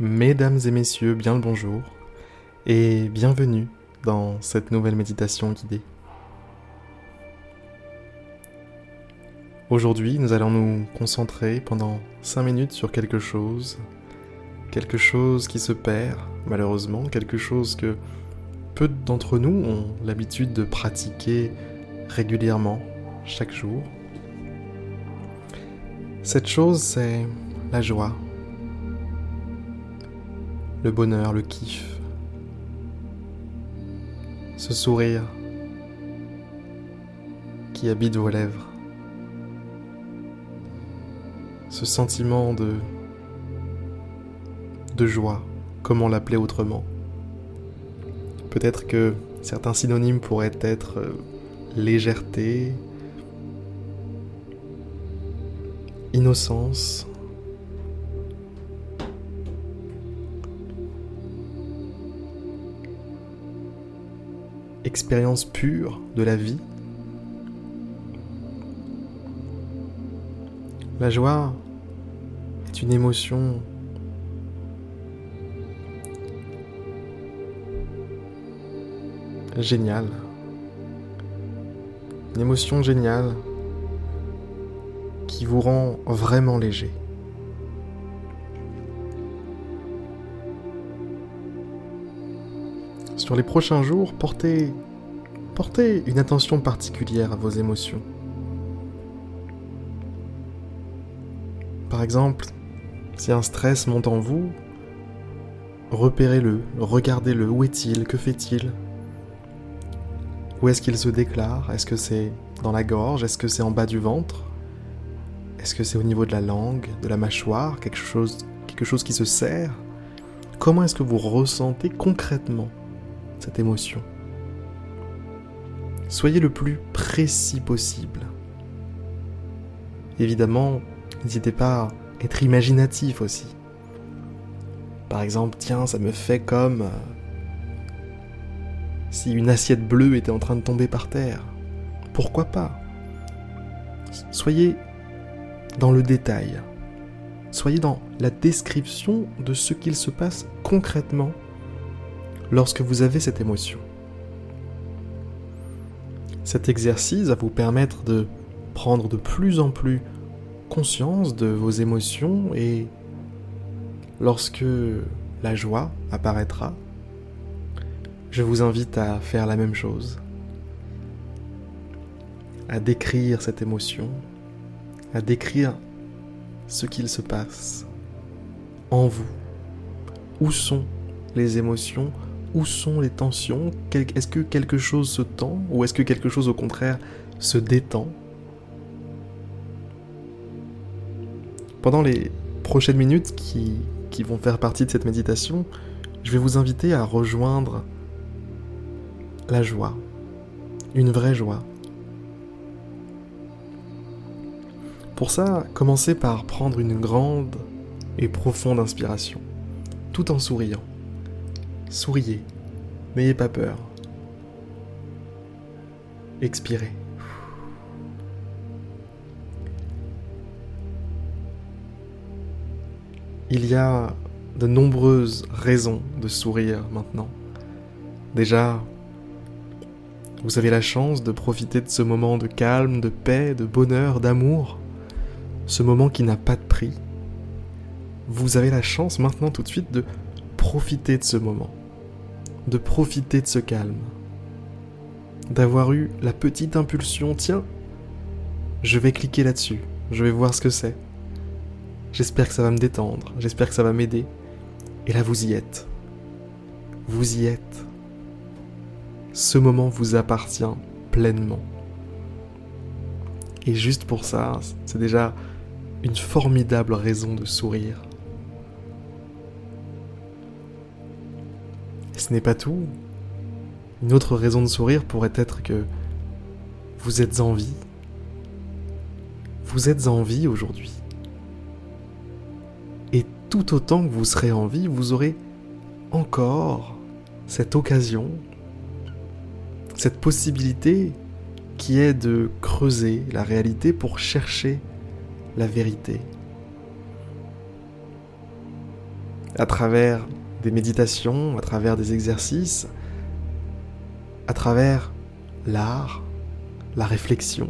Mesdames et messieurs, bien le bonjour et bienvenue dans cette nouvelle méditation guidée. Aujourd'hui, nous allons nous concentrer pendant 5 minutes sur quelque chose, quelque chose qui se perd malheureusement, quelque chose que peu d'entre nous ont l'habitude de pratiquer régulièrement, chaque jour. Cette chose, c'est la joie, le bonheur, le kiff, ce sourire qui habite vos lèvres, ce sentiment de, de joie, comment l'appeler autrement. Peut-être que certains synonymes pourraient être euh, légèreté, innocence, expérience pure de la vie. La joie est une émotion géniale. Une émotion géniale qui vous rend vraiment léger. Sur les prochains jours, portez, une attention particulière à vos émotions. Par exemple, si un stress monte en vous, repérez-le, regardez-le, où est-il, que fait-il? Où est-ce qu'il se déclare? Est-ce que c'est dans la gorge? Est-ce que c'est en bas du ventre? Est-ce que c'est au niveau de la langue, de la mâchoire, quelque chose, quelque chose qui se serre? Comment est-ce que vous ressentez concrètement? Cette émotion. Soyez le plus précis possible. Évidemment, n'hésitez pas à être imaginatif aussi. Par exemple, tiens, ça me fait comme euh, si une assiette bleue était en train de tomber par terre. Pourquoi pas? Soyez dans le détail. Soyez dans la description de ce qu'il se passe concrètement lorsque vous avez cette émotion. Cet exercice va vous permettre de prendre de plus en plus conscience de vos émotions et lorsque la joie apparaîtra, je vous invite à faire la même chose, à décrire cette émotion, à décrire ce qu'il se passe en vous. Où sont les émotions où sont les tensions? Est-ce que quelque chose se tend ou est-ce que quelque chose au contraire se détend? Pendant les prochaines minutes qui, vont faire partie de cette méditation, je vais vous inviter à rejoindre la joie, une vraie joie. Pour ça, commencez par prendre une grande et profonde inspiration, tout en souriant. Souriez, n'ayez pas peur. Expirez. Il y a de nombreuses raisons de sourire maintenant. Déjà, vous avez la chance de profiter de ce moment de calme, de paix, de bonheur, d'amour, ce moment qui n'a pas de prix. Vous avez la chance maintenant tout de suite de profiter de ce moment de profiter de ce calme, d'avoir eu la petite impulsion, tiens, je vais cliquer là-dessus, je vais voir ce que c'est. J'espère que ça va me détendre, j'espère que ça va m'aider. Et là, vous y êtes. Vous y êtes. Ce moment vous appartient pleinement. Et juste pour ça, c'est déjà une formidable raison de sourire. Ce n'est pas tout. Une autre raison de sourire pourrait être que vous êtes en vie. Vous êtes en vie aujourd'hui. Et tout autant que vous serez en vie, vous aurez encore cette occasion, cette possibilité qui est de creuser la réalité pour chercher la vérité. à travers des méditations, à travers des exercices, à travers l'art, la réflexion,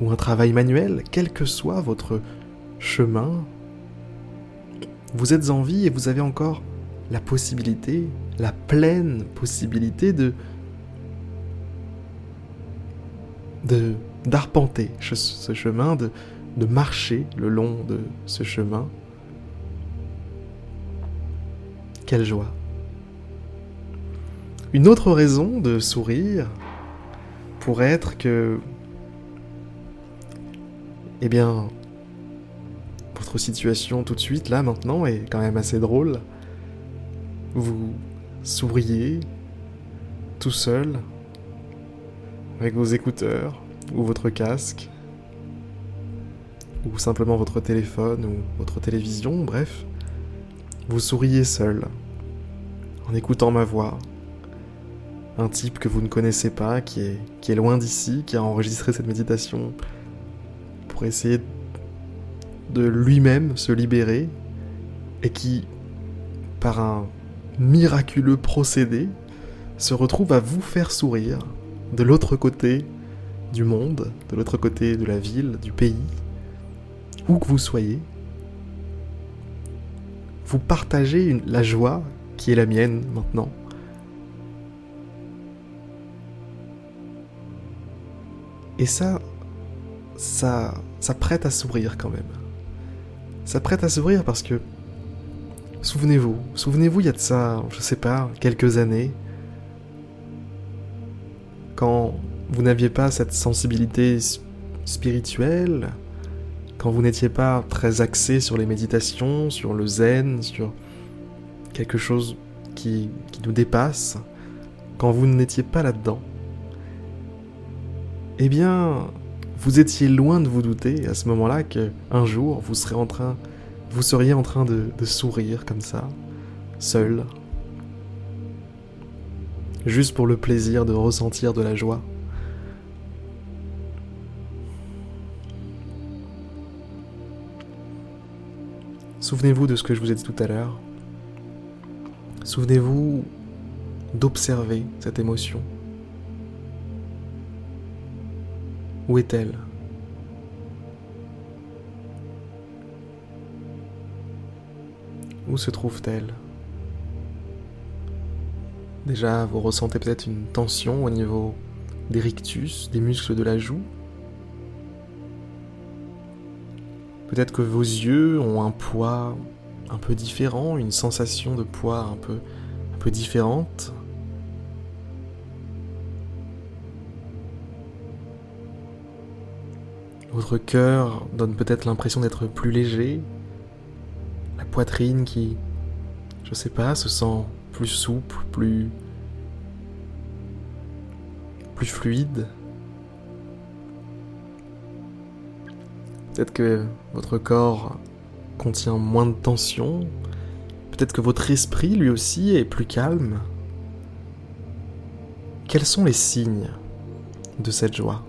ou un travail manuel, quel que soit votre chemin, vous êtes en vie et vous avez encore la possibilité, la pleine possibilité de d'arpenter ce chemin, de marcher le long de ce chemin. Quelle joie. Une autre raison de sourire pourrait être que, eh bien, votre situation tout de suite, là, maintenant, est quand même assez drôle. Vous souriez tout seul, avec vos écouteurs ou votre casque, ou simplement votre téléphone ou votre télévision, bref. Vous souriez seul, en écoutant ma voix. Un type que vous ne connaissez pas, qui est, loin d'ici, qui a enregistré cette méditation pour essayer de de lui-même se libérer et qui, par un miraculeux procédé, se retrouve à vous faire sourire de l'autre côté du monde, de l'autre côté de la ville, du pays, où que vous soyez. Vous partagez la joie qui est la mienne maintenant. Et ça, ça, ça prête à sourire quand même ça prête à s'ouvrir parce que souvenez-vous, souvenez-vous il y a de ça, je sais pas, quelques années, quand vous n'aviez pas cette sensibilité spirituelle, quand vous n'étiez pas très axé sur les méditations, sur le zen, sur quelque chose qui, nous dépasse, quand vous n'étiez pas là-dedans, eh bien, vous étiez loin de vous douter à ce moment-là que un jour vous seriez en train de sourire comme ça, seul, juste pour le plaisir de ressentir de la joie. Souvenez-vous de ce que je vous ai dit tout à l'heure. Souvenez-vous d'observer cette émotion. Où est-elle? Où se trouve-t-elle? Déjà, vous ressentez peut-être une tension au niveau des rictus, des muscles de la joue. Peut-être que vos yeux ont un poids un peu différent, une sensation de poids un peu, un peu différente. Votre cœur donne peut-être l'impression d'être plus léger. La poitrine qui, je sais pas, se sent plus souple, plus plus fluide. Peut-être que votre corps contient moins de tension. Peut-être que votre esprit lui aussi est plus calme. Quels sont les signes de cette joie?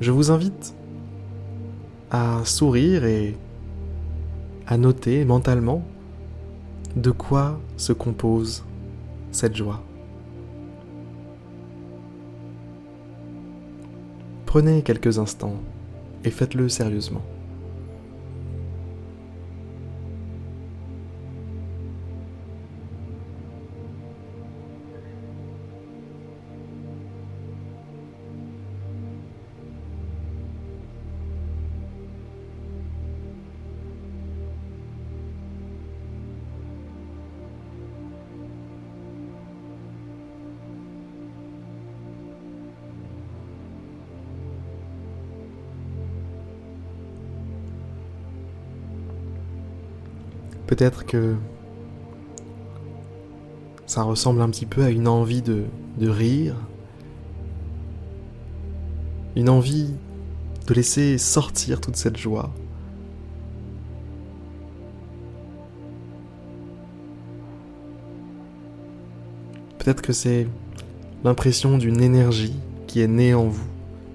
Je vous invite à sourire et à noter mentalement de quoi se compose cette joie. Prenez quelques instants et faites-le sérieusement. Peut-être que ça ressemble un petit peu à une envie de, rire, une envie de laisser sortir toute cette joie. Peut-être que c'est l'impression d'une énergie qui est née en vous,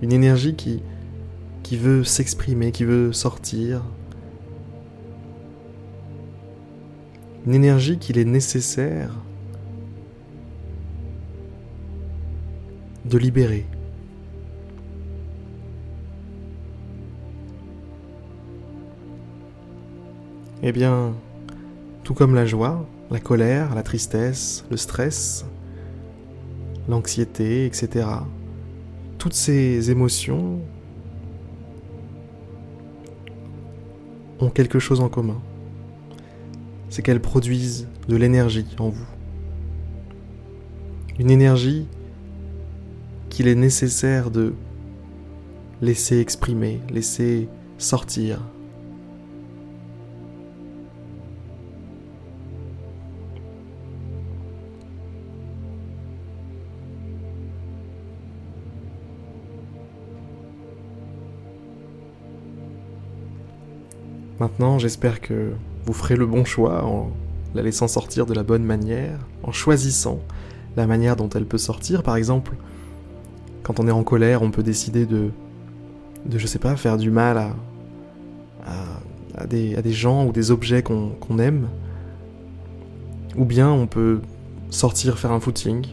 une énergie qui veut s'exprimer, qui veut sortir, Une énergie qu'il est nécessaire de libérer. Eh bien, tout comme la joie, la colère, la tristesse, le stress, l'anxiété, etc. Toutes ces émotions ont quelque chose en commun. C'est qu'elles produisent de l'énergie en vous. Une énergie qu'il est nécessaire de laisser exprimer, laisser sortir, Maintenant, j'espère que vous ferez le bon choix en la laissant sortir de la bonne manière, en choisissant la manière dont elle peut sortir. Par exemple, quand on est en colère, on peut décider de, de je sais pas, faire du mal à, à, des, à des, gens ou des objets qu'on aime. Ou bien on peut sortir faire un footing.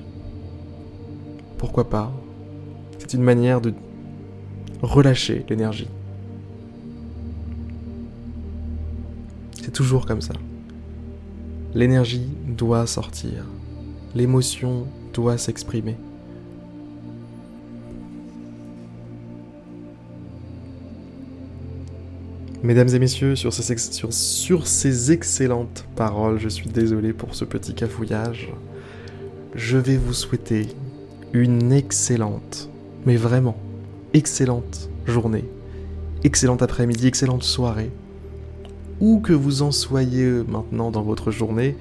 Pourquoi pas? C'est une manière de relâcher l'énergie. Toujours comme ça. L'énergie doit sortir. L'émotion doit s'exprimer. Mesdames et messieurs, sur ces, sur ces, excellentes paroles, je suis désolé pour ce petit cafouillage. Je vais vous souhaiter une excellente, mais vraiment excellente journée, excellente après-midi, excellente soirée où que vous en soyez maintenant dans votre journée,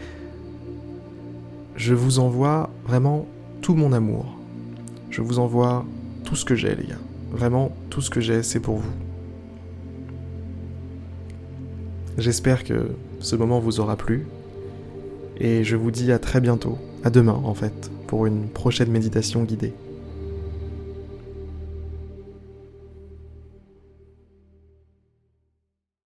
je vous envoie vraiment tout mon amour. Je vous envoie tout ce que j'ai, les gars. Vraiment, tout ce que j'ai, c'est pour vous. J'espère que ce moment vous aura plu. Et je vous dis à très bientôt, à demain en fait, pour une prochaine méditation guidée.